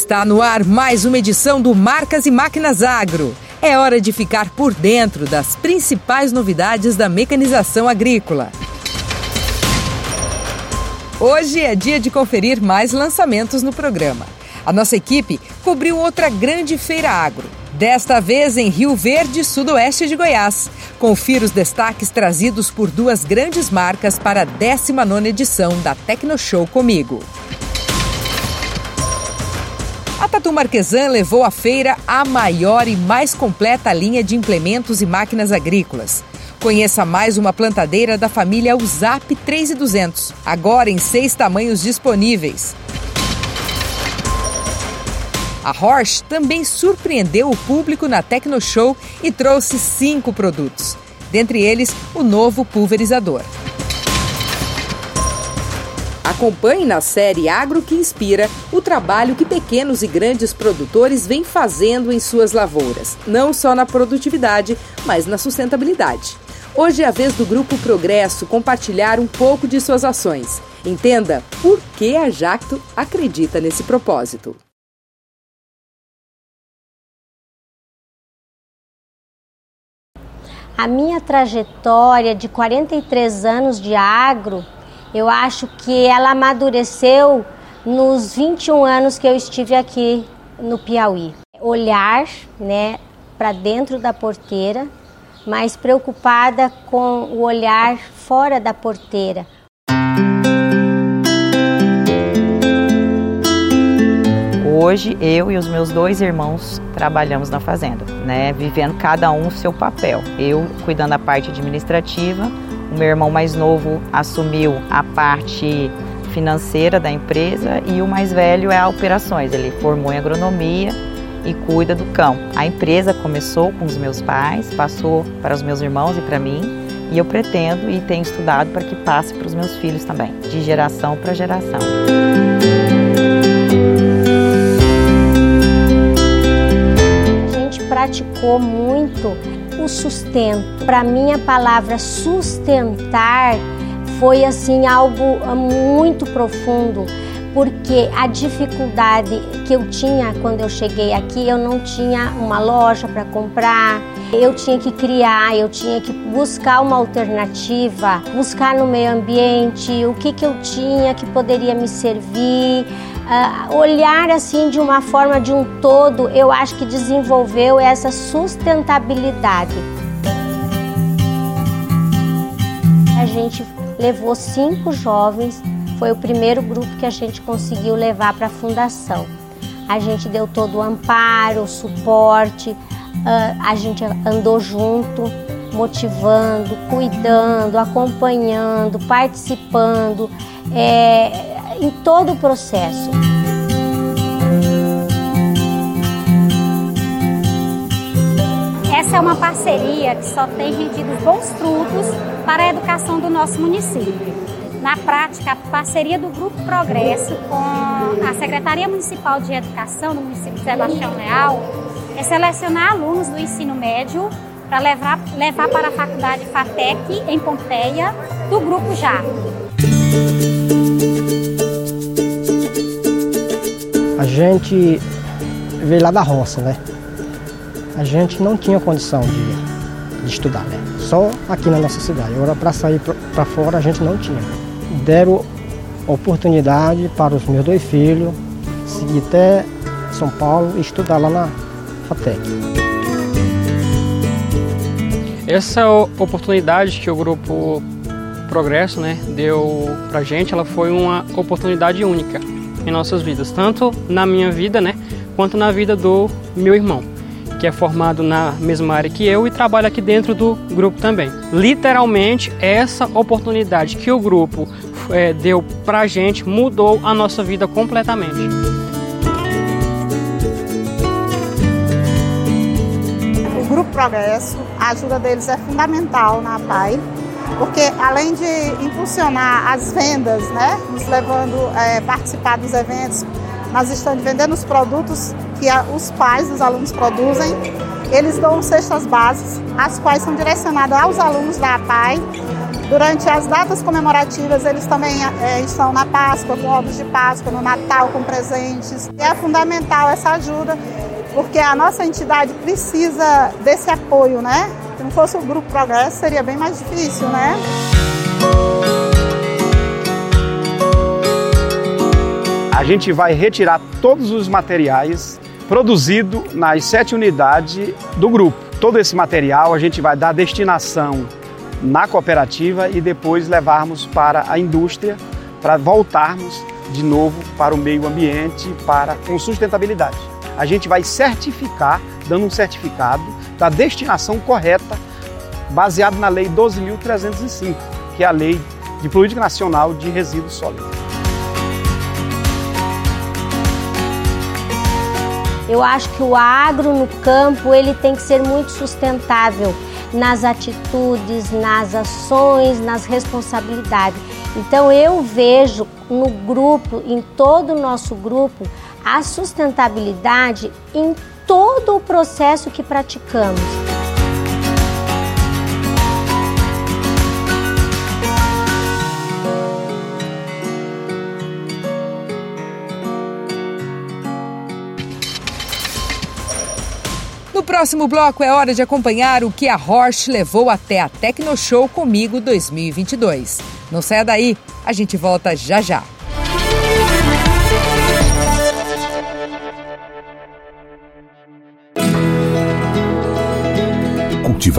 Está no ar mais uma edição do Marcas e Máquinas Agro. É hora de ficar por dentro das principais novidades da mecanização agrícola. Hoje é dia de conferir mais lançamentos no programa. A nossa equipe cobriu outra grande feira agro, desta vez em Rio Verde, sudoeste de Goiás. Confira os destaques trazidos por duas grandes marcas para a 19ª edição da Tecno Show comigo. Tatu Marquesan levou à feira a maior e mais completa linha de implementos e máquinas agrícolas. Conheça mais uma plantadeira da família USAP 3200, agora em seis tamanhos disponíveis. A Horsch também surpreendeu o público na Tecno Show e trouxe cinco produtos, dentre eles o novo pulverizador. Acompanhe na série Agro que Inspira o trabalho que pequenos e grandes produtores vêm fazendo em suas lavouras, não só na produtividade, mas na sustentabilidade. Hoje é a vez do Grupo Progresso compartilhar um pouco de suas ações. Entenda por que a Jacto acredita nesse propósito. A minha trajetória de 43 anos de agro eu acho que ela amadureceu nos 21 anos que eu estive aqui no Piauí. Olhar, né, para dentro da porteira, mas preocupada com o olhar fora da porteira. Hoje eu e os meus dois irmãos trabalhamos na fazenda, né, vivendo cada um o seu papel. Eu cuidando da parte administrativa, o meu irmão mais novo assumiu a parte financeira da empresa e o mais velho é a operações. Ele formou em agronomia e cuida do cão. A empresa começou com os meus pais, passou para os meus irmãos e para mim, e eu pretendo e tenho estudado para que passe para os meus filhos também, de geração para geração. A gente praticou muito o sustento. Para mim, a palavra sustentar foi assim algo ah, muito profundo, porque a dificuldade que eu tinha quando eu cheguei aqui, eu não tinha uma loja para comprar, eu tinha que criar, eu tinha que buscar uma alternativa, buscar no meio ambiente o que, que eu tinha que poderia me servir. Uh, olhar assim de uma forma de um todo, eu acho que desenvolveu essa sustentabilidade. A gente levou cinco jovens, foi o primeiro grupo que a gente conseguiu levar para a fundação. A gente deu todo o amparo, o suporte, uh, a gente andou junto, motivando, cuidando, acompanhando, participando. É, em todo o processo. Essa é uma parceria que só tem rendido bons frutos para a educação do nosso município. Na prática, a parceria do Grupo Progresso com a Secretaria Municipal de Educação do município de Sebastião Leal é selecionar alunos do ensino médio para levar, levar para a Faculdade FATEC em Pompeia, do Grupo Já. Gente veio lá da roça, né? A gente não tinha condição de, de estudar, né? Só aqui na nossa cidade. Agora, para sair para fora, a gente não tinha. Deram oportunidade para os meus dois filhos seguir até São Paulo e estudar lá na FATEC. Essa oportunidade que o grupo Progresso né, deu para gente, ela foi uma oportunidade única em nossas vidas, tanto na minha vida, né, quanto na vida do meu irmão, que é formado na mesma área que eu e trabalha aqui dentro do grupo também. Literalmente, essa oportunidade que o grupo é, deu pra gente mudou a nossa vida completamente. O Grupo Progresso, a ajuda deles é fundamental na PAI porque além de impulsionar as vendas, né, nos levando a é, participar dos eventos, nós estamos vendendo os produtos que a, os pais dos alunos produzem. Eles dão cestas bases, as quais são direcionadas aos alunos da APAI Durante as datas comemorativas, eles também é, estão na Páscoa, com ovos de Páscoa, no Natal, com presentes. E é fundamental essa ajuda, porque a nossa entidade precisa desse apoio, né? Se não fosse o Grupo Progresso, seria bem mais difícil, né? A gente vai retirar todos os materiais produzidos nas sete unidades do grupo. Todo esse material a gente vai dar destinação na cooperativa e depois levarmos para a indústria para voltarmos de novo para o meio ambiente, para com sustentabilidade. A gente vai certificar, dando um certificado da destinação correta, baseado na Lei 12.305, que é a Lei de Política Nacional de Resíduos Sólidos. Eu acho que o agro no campo ele tem que ser muito sustentável nas atitudes, nas ações, nas responsabilidades. Então eu vejo no grupo, em todo o nosso grupo, a sustentabilidade em todo o processo que praticamos. No próximo bloco é hora de acompanhar o que a Horsch levou até a Tecnoshow Comigo 2022. Não saia daí, a gente volta já já.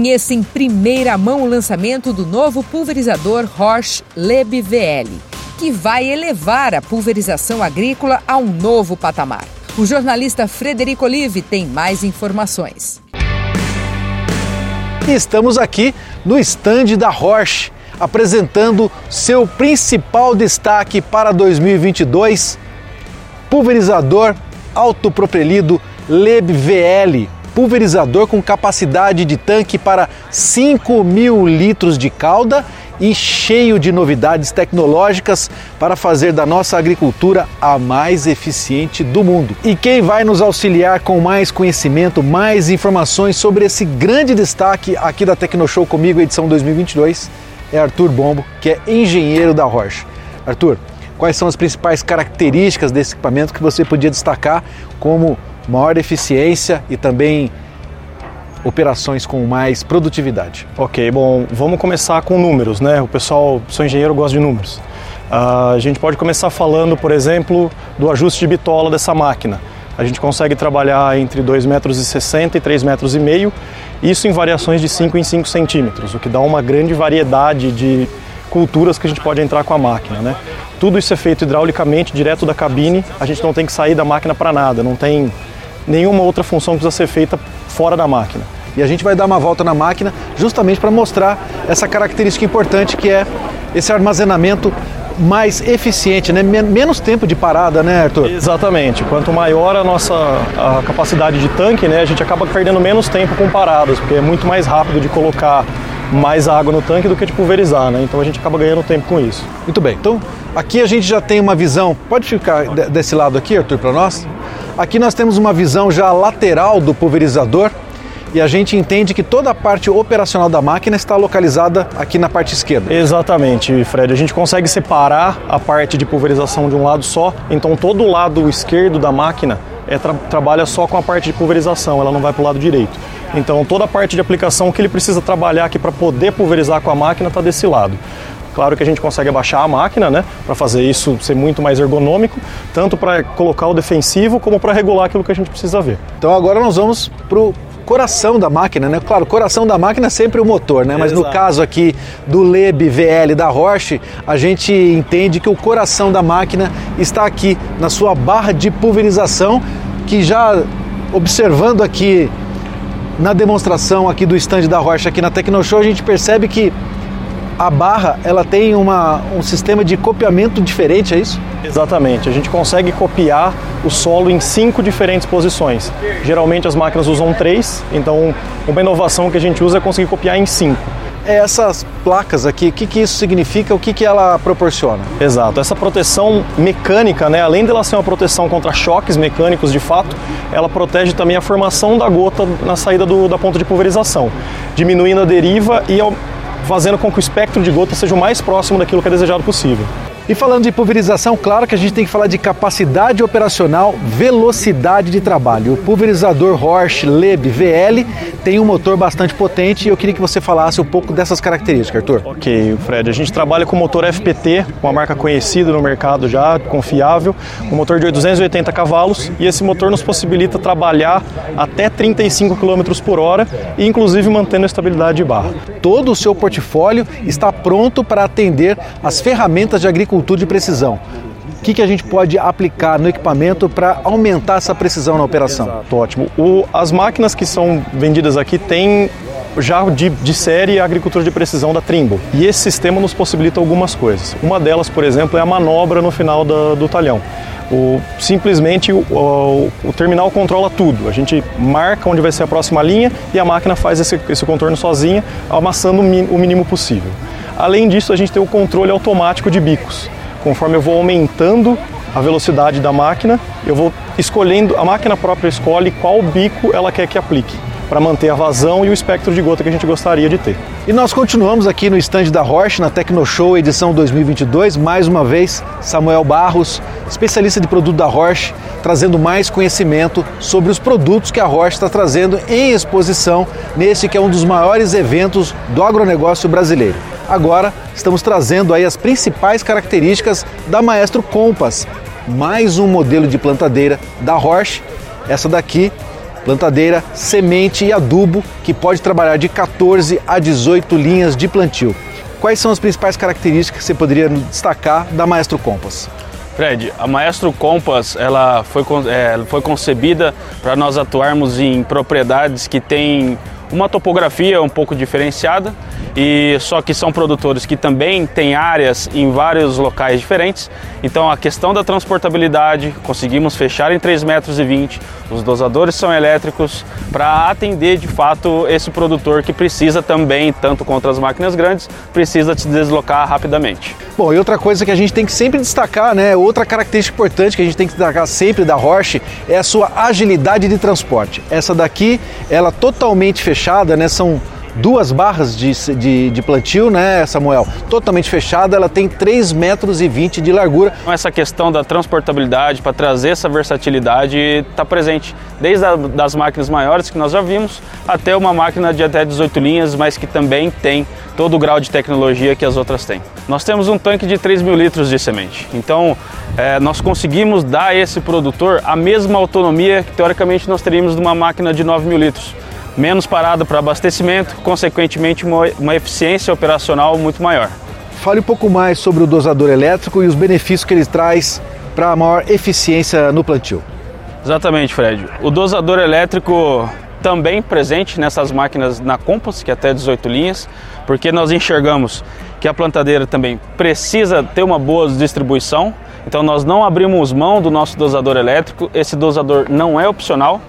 Conheça em primeira mão o lançamento do novo pulverizador Horsch Leb VL, que vai elevar a pulverização agrícola a um novo patamar. O jornalista Frederico Olive tem mais informações. Estamos aqui no estande da Horsch, apresentando seu principal destaque para 2022, pulverizador autopropelido Leb VL pulverizador com capacidade de tanque para 5 mil litros de calda e cheio de novidades tecnológicas para fazer da nossa agricultura a mais eficiente do mundo. E quem vai nos auxiliar com mais conhecimento, mais informações sobre esse grande destaque aqui da Tecnoshow comigo, edição 2022, é Arthur Bombo, que é engenheiro da Rocha. Arthur, quais são as principais características desse equipamento que você podia destacar como maior eficiência e também operações com mais produtividade? Ok, bom, vamos começar com números, né? O pessoal, sou engenheiro, gosta de números. Uh, a gente pode começar falando, por exemplo, do ajuste de bitola dessa máquina. A gente consegue trabalhar entre 2,60 metros e 3,5 metros, isso em variações de 5 em 5 centímetros, o que dá uma grande variedade de culturas que a gente pode entrar com a máquina. Né? Tudo isso é feito hidraulicamente, direto da cabine, a gente não tem que sair da máquina para nada, não tem nenhuma outra função precisa ser feita fora da máquina. E a gente vai dar uma volta na máquina justamente para mostrar essa característica importante que é esse armazenamento mais eficiente, né? menos tempo de parada, né, Arthur? Exatamente. Quanto maior a nossa a capacidade de tanque, né, a gente acaba perdendo menos tempo com paradas, porque é muito mais rápido de colocar mais água no tanque do que de pulverizar, né? Então a gente acaba ganhando tempo com isso. Muito bem. Então aqui a gente já tem uma visão. Pode ficar desse lado aqui, Arthur, para nós? Aqui nós temos uma visão já lateral do pulverizador e a gente entende que toda a parte operacional da máquina está localizada aqui na parte esquerda. Exatamente, Fred. A gente consegue separar a parte de pulverização de um lado só, então todo o lado esquerdo da máquina é, tra trabalha só com a parte de pulverização, ela não vai para o lado direito. Então toda a parte de aplicação que ele precisa trabalhar aqui para poder pulverizar com a máquina está desse lado. Claro que a gente consegue abaixar a máquina, né, para fazer isso ser muito mais ergonômico, tanto para colocar o defensivo como para regular aquilo que a gente precisa ver. Então agora nós vamos para o coração da máquina, né? Claro, o coração da máquina é sempre o motor, né? Mas Exato. no caso aqui do Leb VL da Roche, a gente entende que o coração da máquina está aqui na sua barra de pulverização, que já observando aqui na demonstração aqui do stand da Roche aqui na Tecnoshow, a gente percebe que a barra ela tem uma, um sistema de copiamento diferente, é isso? Exatamente. A gente consegue copiar o solo em cinco diferentes posições. Geralmente as máquinas usam três, então uma inovação que a gente usa é conseguir copiar em cinco. É essas placas aqui, o que, que isso significa, o que, que ela proporciona? Exato, essa proteção mecânica, né, além dela ser uma proteção contra choques mecânicos de fato, ela protege também a formação da gota na saída do, da ponta de pulverização, diminuindo a deriva e fazendo com que o espectro de gota seja o mais próximo daquilo que é desejado possível. E falando de pulverização, claro que a gente tem que falar de capacidade operacional, velocidade de trabalho. O pulverizador Horsch Leb VL tem um motor bastante potente e eu queria que você falasse um pouco dessas características, Arthur. Ok, Fred. A gente trabalha com motor FPT, uma marca conhecida no mercado já, confiável, um motor de 280 cavalos e esse motor nos possibilita trabalhar até 35 km por hora e inclusive mantendo a estabilidade de barra. Todo o seu portfólio está pronto para atender as ferramentas de agricultura agricultura de precisão. O que, que a gente pode aplicar no equipamento para aumentar essa precisão na operação? Exato, ótimo. O, as máquinas que são vendidas aqui têm já de, de, série a agricultura de precisão da Trimble. E esse sistema nos possibilita algumas coisas. Uma delas, por exemplo, é a manobra no final da, do talhão. O, simplesmente o, o, o, terminal controla tudo. A gente marca onde vai ser a próxima linha e a máquina faz esse, esse contorno sozinha, amassando o mínimo possível. Além disso, a gente tem o controle automático de bicos. Conforme eu vou aumentando a velocidade da máquina, eu vou escolhendo, a máquina própria escolhe qual bico ela quer que aplique, para manter a vazão e o espectro de gota que a gente gostaria de ter. E nós continuamos aqui no estande da Roche, na Tecnoshow edição 2022, mais uma vez, Samuel Barros, especialista de produto da Roche, trazendo mais conhecimento sobre os produtos que a Roche está trazendo em exposição nesse que é um dos maiores eventos do agronegócio brasileiro. Agora estamos trazendo aí as principais características da Maestro Compass, mais um modelo de plantadeira da Roche. Essa daqui, plantadeira, semente e adubo, que pode trabalhar de 14 a 18 linhas de plantio. Quais são as principais características que você poderia destacar da Maestro Compass? Fred, a Maestro Compass ela foi, é, foi concebida para nós atuarmos em propriedades que têm uma topografia um pouco diferenciada e só que são produtores que também têm áreas em vários locais diferentes. Então a questão da transportabilidade, conseguimos fechar em 3,20 metros, os dosadores são elétricos para atender de fato esse produtor que precisa também, tanto contra as máquinas grandes, precisa se deslocar rapidamente. Bom, e outra coisa que a gente tem que sempre destacar, né? Outra característica importante que a gente tem que destacar sempre da Roche é a sua agilidade de transporte. Essa daqui, ela totalmente fechada, né? São duas barras de, de, de, plantio, né, Samuel? Totalmente fechada, ela tem 3,20 metros e 20 de largura. Então, essa questão da transportabilidade, para trazer essa versatilidade, está presente. Desde a, das máquinas maiores que nós já vimos, até uma máquina de até 18 linhas, mas que também tem todo o grau de tecnologia que as outras têm. Nós temos um tanque de 3 mil litros de semente, então é, nós conseguimos dar a esse produtor a mesma autonomia que teoricamente nós teríamos de uma máquina de 9 mil litros menos parada para abastecimento, consequentemente uma, uma eficiência operacional muito maior. Fale um pouco mais sobre o dosador elétrico e os benefícios que ele traz para a maior eficiência no plantio. Exatamente, Fred. O dosador elétrico também presente nessas máquinas na Compass, que é até 18 linhas, porque nós enxergamos que a plantadeira também precisa ter uma boa distribuição, então nós não abrimos mão do nosso dosador elétrico, esse dosador não é opcional,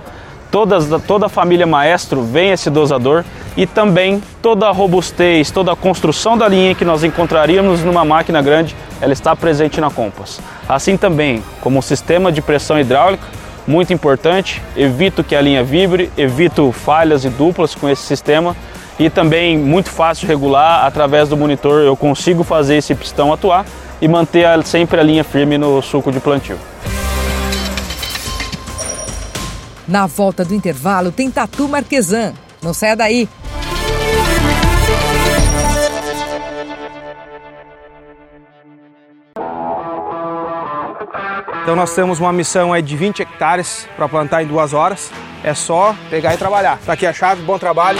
Todas, toda a família Maestro vem esse dosador e também toda a robustez, toda a construção da linha que nós encontraríamos numa máquina grande, ela está presente na Compass. Assim também, como o sistema de pressão hidráulica, muito importante, evito que a linha vibre, evito falhas e duplas com esse sistema e também muito fácil regular, através do monitor eu consigo fazer esse pistão atuar e manter sempre a linha firme no suco de plantio. Na volta do intervalo tem Tatu Marquesan. Não saia daí. Então nós temos uma missão aí de 20 hectares para plantar em duas horas. É só pegar e trabalhar. Tá aqui a chave, bom trabalho.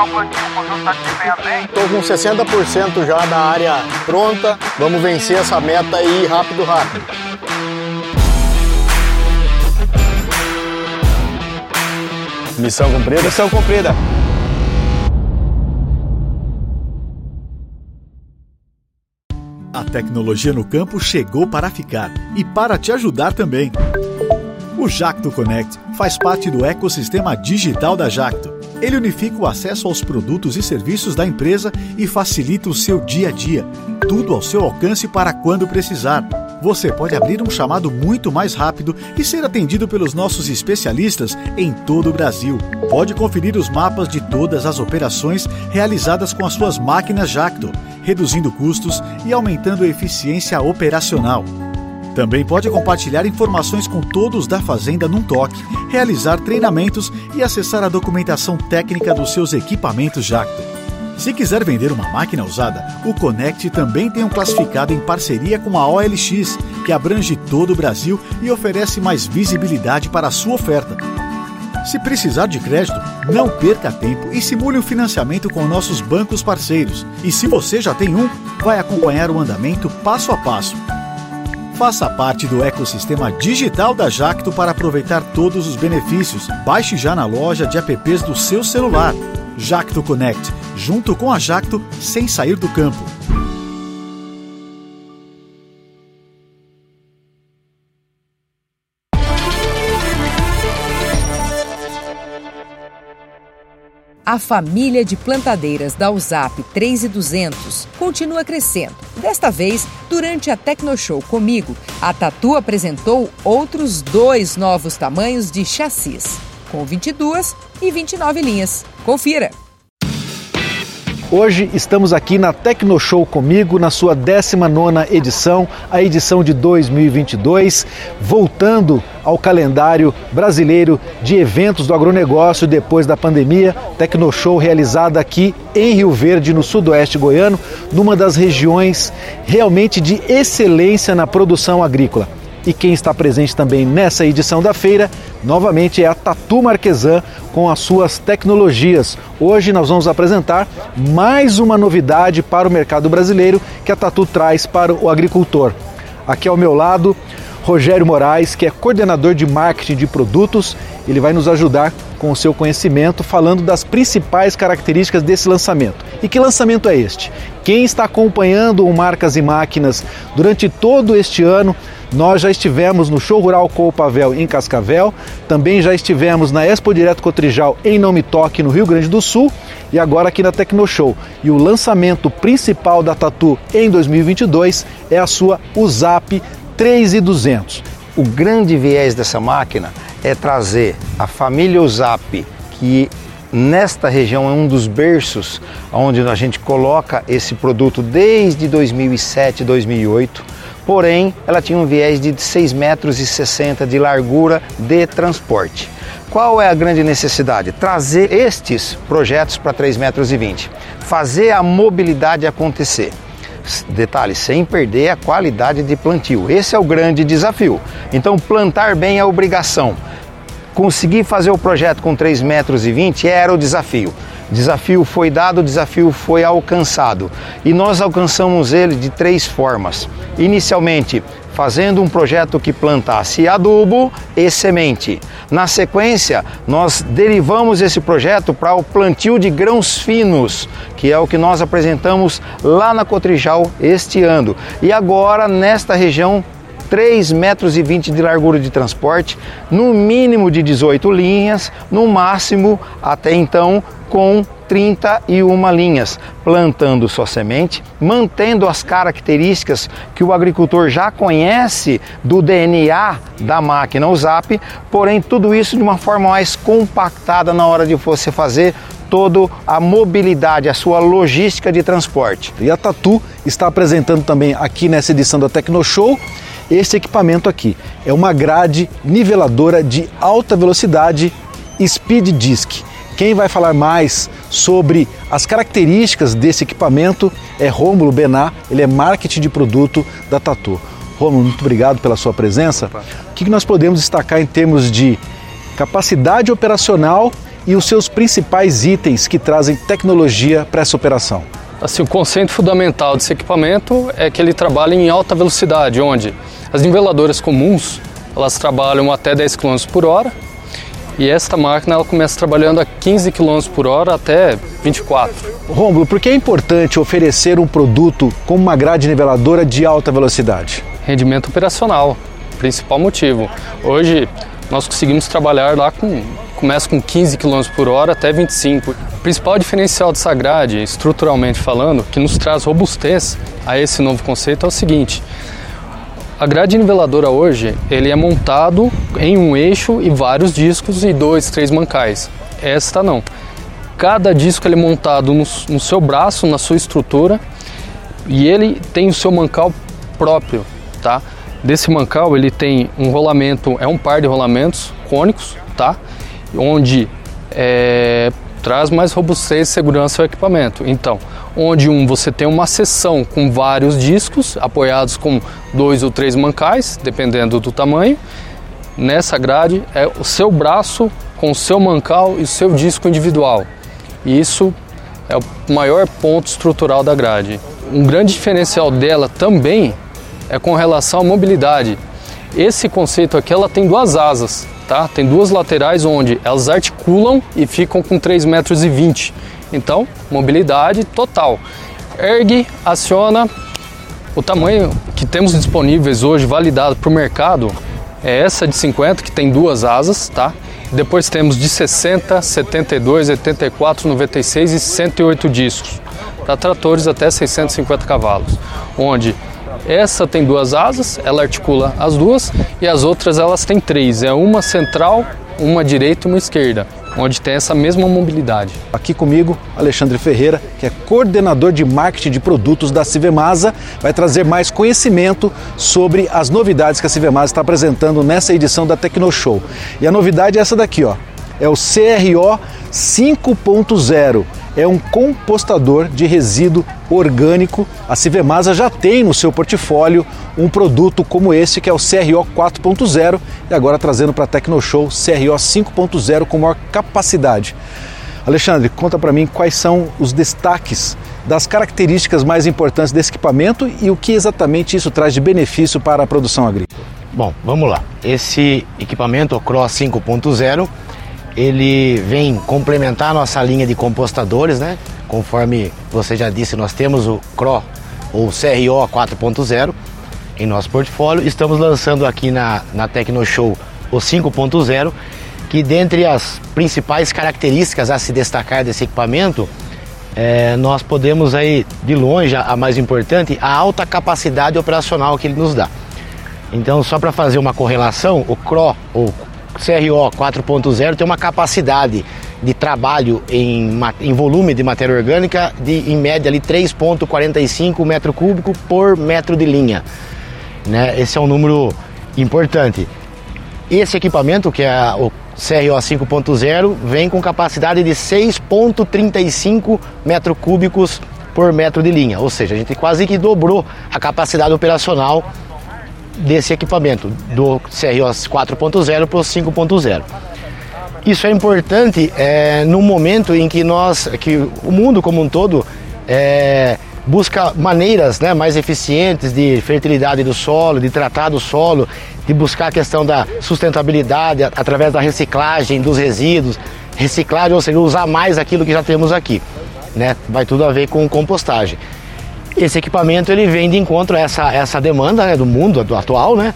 O plantio? O conjunto tá desempenhando bem? Tô com 60% já da área pronta. Vamos vencer essa meta aí rápido, rápido. Missão cumprida? Missão cumprida. A tecnologia no campo chegou para ficar e para te ajudar também. O Jacto Connect faz parte do ecossistema digital da Jacto ele unifica o acesso aos produtos e serviços da empresa e facilita o seu dia a dia. Tudo ao seu alcance para quando precisar. Você pode abrir um chamado muito mais rápido e ser atendido pelos nossos especialistas em todo o Brasil. Pode conferir os mapas de todas as operações realizadas com as suas máquinas Jacto, reduzindo custos e aumentando a eficiência operacional. Também pode compartilhar informações com todos da Fazenda num toque, realizar treinamentos e acessar a documentação técnica dos seus equipamentos Jacto. Se quiser vender uma máquina usada, o Connect também tem um classificado em parceria com a OLX, que abrange todo o Brasil e oferece mais visibilidade para a sua oferta. Se precisar de crédito, não perca tempo e simule o um financiamento com nossos bancos parceiros. E se você já tem um, vai acompanhar o andamento passo a passo. Faça parte do ecossistema digital da Jacto para aproveitar todos os benefícios. Baixe já na loja de apps do seu celular. Jacto Connect, junto com a Jacto, sem sair do campo. A família de plantadeiras da USAP 3200 continua crescendo. Desta vez, durante a Tecnoshow comigo, a Tatu apresentou outros dois novos tamanhos de chassis, com 22 e 29 linhas. Confira! Hoje estamos aqui na Tecnoshow comigo, na sua 19 edição, a edição de 2022, voltando ao calendário brasileiro de eventos do agronegócio depois da pandemia. Tecnoshow realizada aqui em Rio Verde, no sudoeste goiano, numa das regiões realmente de excelência na produção agrícola. E quem está presente também nessa edição da feira, novamente, é a Tatu Marquesan com as suas tecnologias. Hoje nós vamos apresentar mais uma novidade para o mercado brasileiro que a Tatu traz para o agricultor. Aqui ao meu lado, Rogério Moraes, que é coordenador de marketing de produtos. Ele vai nos ajudar com o seu conhecimento, falando das principais características desse lançamento. E que lançamento é este? Quem está acompanhando o Marcas e Máquinas durante todo este ano, nós já estivemos no Show Rural Coupavel em Cascavel, também já estivemos na Expo Direto Cotrijal em Não Me Toque, no Rio Grande do Sul, e agora aqui na Tecnoshow. E o lançamento principal da Tatu em 2022 é a sua USAP 3200. O grande viés dessa máquina é trazer a família USAP, que nesta região é um dos berços onde a gente coloca esse produto desde 2007, 2008. Porém, ela tinha um viés de 6,60 metros de largura de transporte. Qual é a grande necessidade? Trazer estes projetos para 3,20 metros, fazer a mobilidade acontecer. Detalhe, sem perder a qualidade de plantio. Esse é o grande desafio. Então, plantar bem é obrigação. Conseguir fazer o projeto com 3,20 metros era o desafio. Desafio foi dado, desafio foi alcançado. E nós alcançamos ele de três formas. Inicialmente, fazendo um projeto que plantasse adubo e semente. Na sequência, nós derivamos esse projeto para o plantio de grãos finos, que é o que nós apresentamos lá na Cotrijal este ano. E agora, nesta região, 3,20 metros e 20 de largura de transporte, no mínimo de 18 linhas, no máximo até então com 31 linhas, plantando sua semente, mantendo as características que o agricultor já conhece do DNA da máquina USAP, porém tudo isso de uma forma mais compactada na hora de você fazer toda a mobilidade, a sua logística de transporte. E a Tatu está apresentando também aqui nessa edição da Tecnoshow esse equipamento aqui. É uma grade niveladora de alta velocidade Speed Disc. Quem vai falar mais sobre as características desse equipamento é Rômulo Bená, ele é marketing de produto da Tatu. Rômulo, muito obrigado pela sua presença. O que nós podemos destacar em termos de capacidade operacional e os seus principais itens que trazem tecnologia para essa operação? Assim, o conceito fundamental desse equipamento é que ele trabalha em alta velocidade, onde as niveladoras comuns elas trabalham até 10 km por hora e esta máquina ela começa trabalhando a 15 km por hora até 24. Rômulo, por que é importante oferecer um produto com uma grade niveladora de alta velocidade? Rendimento operacional, principal motivo. Hoje nós conseguimos trabalhar lá com começa com 15 km por hora até 25. O principal diferencial dessa grade, estruturalmente falando, que nos traz robustez a esse novo conceito é o seguinte: a grade niveladora hoje, ele é montado em um eixo e vários discos e dois, três mancais. Esta não. Cada disco ele é montado no, no seu braço, na sua estrutura, e ele tem o seu mancal próprio, tá? Desse mancal ele tem um rolamento, é um par de rolamentos cônicos, tá? Onde é, traz mais robustez e segurança ao equipamento. Então, onde um você tem uma seção com vários discos apoiados com dois ou três mancais, dependendo do tamanho. Nessa grade é o seu braço com o seu mancal e o seu disco individual. E isso é o maior ponto estrutural da grade. Um grande diferencial dela também é com relação à mobilidade. Esse conceito aqui ela tem duas asas, tá? Tem duas laterais onde elas articulam e ficam com 3,20 metros. Então, mobilidade total. Ergue, aciona. O tamanho que temos disponíveis hoje, validado para o mercado, é essa de 50, que tem duas asas, tá? Depois temos de 60, 72, 84, 96 e 108 discos, para tratores até 650 cavalos, onde essa tem duas asas, ela articula as duas, e as outras elas têm três, é uma central, uma direita e uma esquerda. Onde tem essa mesma mobilidade. Aqui comigo, Alexandre Ferreira, que é coordenador de marketing de produtos da Civemasa, vai trazer mais conhecimento sobre as novidades que a Civemasa está apresentando nessa edição da Tecnoshow. E a novidade é essa daqui, ó. É o CRO 5.0 é um compostador de resíduo orgânico. A Civemasa já tem no seu portfólio um produto como esse, que é o CRO 4.0, e agora trazendo para a Tecnoshow CRO 5.0 com maior capacidade. Alexandre, conta para mim quais são os destaques das características mais importantes desse equipamento e o que exatamente isso traz de benefício para a produção agrícola. Bom, vamos lá. Esse equipamento, o CRO 5.0, ele vem complementar a nossa linha de compostadores, né? Conforme você já disse, nós temos o CRO ou CRO 4.0 em nosso portfólio. Estamos lançando aqui na, na Tecnoshow o 5.0, que dentre as principais características a se destacar desse equipamento, é, nós podemos aí, de longe, a mais importante, a alta capacidade operacional que ele nos dá. Então, só para fazer uma correlação, o CRO, ou CRO 4.0 tem uma capacidade de trabalho em, em volume de matéria orgânica de em média 3,45 metro cúbico por metro de linha. Né? Esse é um número importante. Esse equipamento, que é o CRO 5.0, vem com capacidade de 6,35 metro cúbicos por metro de linha, ou seja, a gente quase que dobrou a capacidade operacional desse equipamento, do CROS 4.0 para o 5.0. Isso é importante é, no momento em que nós, que o mundo como um todo é, busca maneiras né, mais eficientes de fertilidade do solo, de tratar do solo, de buscar a questão da sustentabilidade através da reciclagem dos resíduos, reciclagem, ou seja, usar mais aquilo que já temos aqui. Né? Vai tudo a ver com compostagem. Esse equipamento ele vem de encontro a essa, essa demanda né, do mundo atual, né?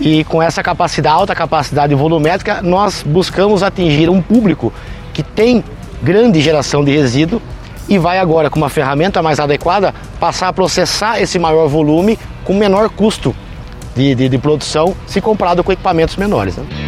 E com essa capacidade, alta capacidade volumétrica, nós buscamos atingir um público que tem grande geração de resíduo e vai agora, com uma ferramenta mais adequada, passar a processar esse maior volume com menor custo de, de, de produção se comparado com equipamentos menores. Né?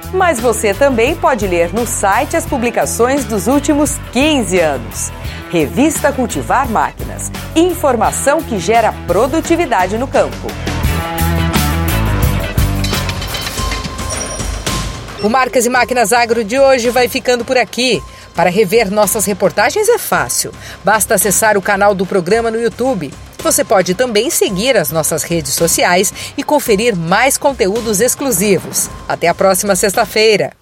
Mas você também pode ler no site as publicações dos últimos 15 anos. Revista Cultivar Máquinas. Informação que gera produtividade no campo. O Marcas e Máquinas Agro de hoje vai ficando por aqui. Para rever nossas reportagens é fácil. Basta acessar o canal do programa no YouTube. Você pode também seguir as nossas redes sociais e conferir mais conteúdos exclusivos. Até a próxima sexta-feira.